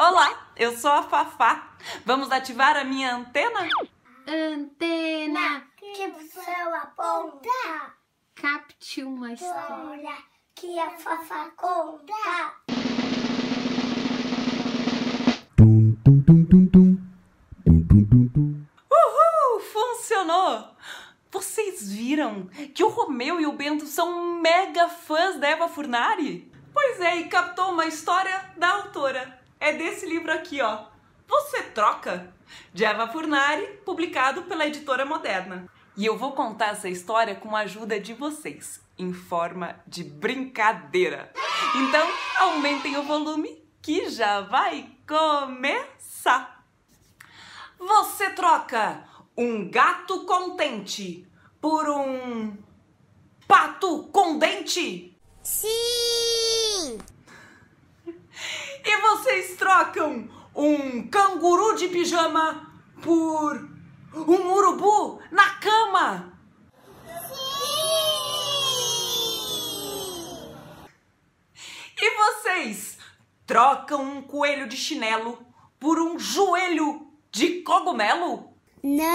Olá, eu sou a Fafá. Vamos ativar a minha antena? Antena, que o céu aponta. capte uma história. Que a Fafá conta. Tum, tum, tum, tum, tum. Tum, tum, tum, tum. Uhul! Funcionou! Vocês viram que o Romeu e o Bento são mega fãs da Eva Furnari? Pois é, e captou uma história da autora. É desse livro aqui, ó. Você troca? De Eva Furnari, publicado pela editora Moderna. E eu vou contar essa história com a ajuda de vocês, em forma de brincadeira. Então, aumentem o volume que já vai começar. Você troca um gato contente por um pato com dente? Sim! Vocês trocam um canguru de pijama por um urubu na cama? Sim! E vocês trocam um coelho de chinelo por um joelho de cogumelo? Não!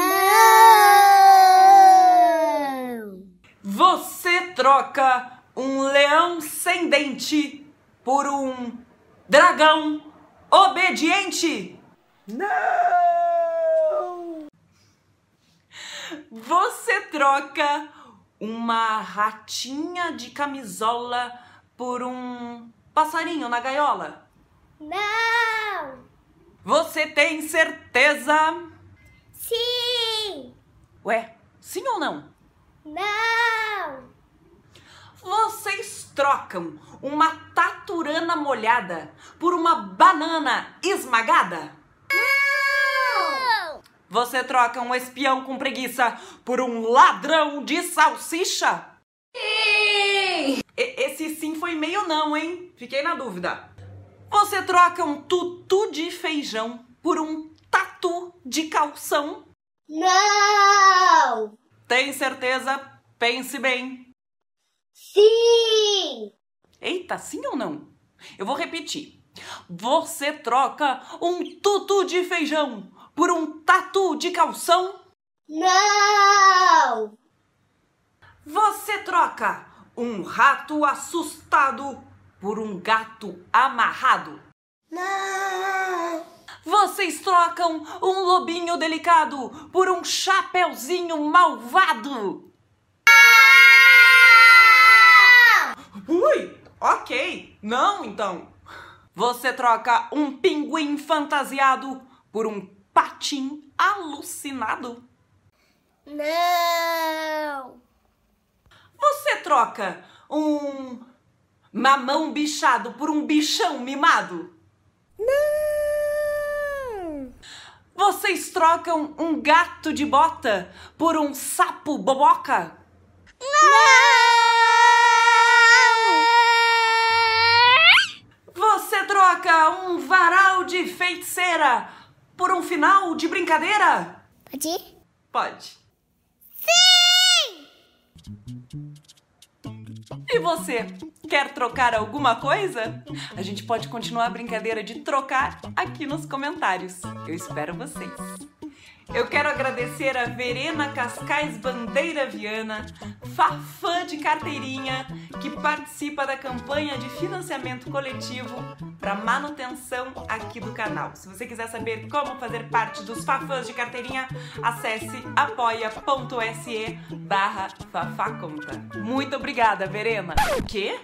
Você troca um leão sem dente por um dragão obediente? Não! Você troca uma ratinha de camisola por um passarinho na gaiola? Não! Você tem certeza? Sim! Ué, sim ou não? Não! Vocês trocam uma taturana molhada por uma banana esmagada? Não! Você troca um espião com preguiça por um ladrão de salsicha? Sim! esse sim foi meio não, hein? Fiquei na dúvida. Você troca um tutu de feijão por um tatu de calção? Não! Tem certeza? Pense bem. Sim! Eita, sim ou não? Eu vou repetir. Você troca um tutu de feijão por um tatu de calção? Não! Você troca um rato assustado por um gato amarrado? Não! Vocês trocam um lobinho delicado por um chapeuzinho malvado? Ui, ok. Não, então. Você troca um pinguim fantasiado por um patim alucinado? Não! Você troca um mamão bichado por um bichão mimado? Não! Vocês trocam um gato de bota por um sapo boboca? Você um varal de feiticeira por um final de brincadeira? Pode ir? Pode. Sim! E você, quer trocar alguma coisa? A gente pode continuar a brincadeira de trocar aqui nos comentários. Eu espero vocês. Eu quero agradecer a Verena Cascais Bandeira Viana, Fafã de carteirinha, que participa da campanha de financiamento coletivo para manutenção aqui do canal. Se você quiser saber como fazer parte dos Fafãs de carteirinha, acesse apoia.se barra fafaconta. Muito obrigada, Verena. O quê?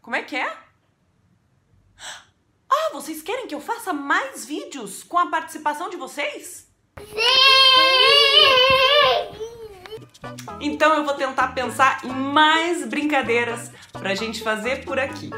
Como é que é? Vocês querem que eu faça mais vídeos com a participação de vocês? Então eu vou tentar pensar em mais brincadeiras pra gente fazer por aqui.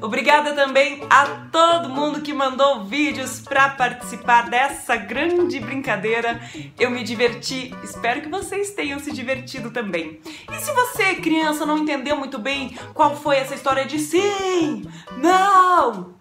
Obrigada também a todo mundo que mandou vídeos pra participar dessa grande brincadeira. Eu me diverti, espero que vocês tenham se divertido também. E se você, criança, não entendeu muito bem qual foi essa história de sim, não,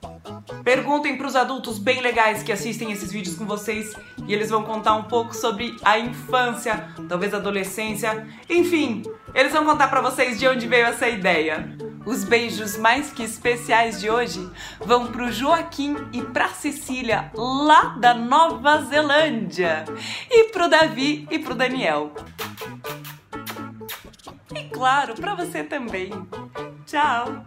Perguntem para os adultos bem legais que assistem esses vídeos com vocês e eles vão contar um pouco sobre a infância, talvez adolescência, enfim, eles vão contar para vocês de onde veio essa ideia. Os beijos mais que especiais de hoje vão para o Joaquim e para Cecília, lá da Nova Zelândia, e para o Davi e para o Daniel. E claro, para você também. Tchau!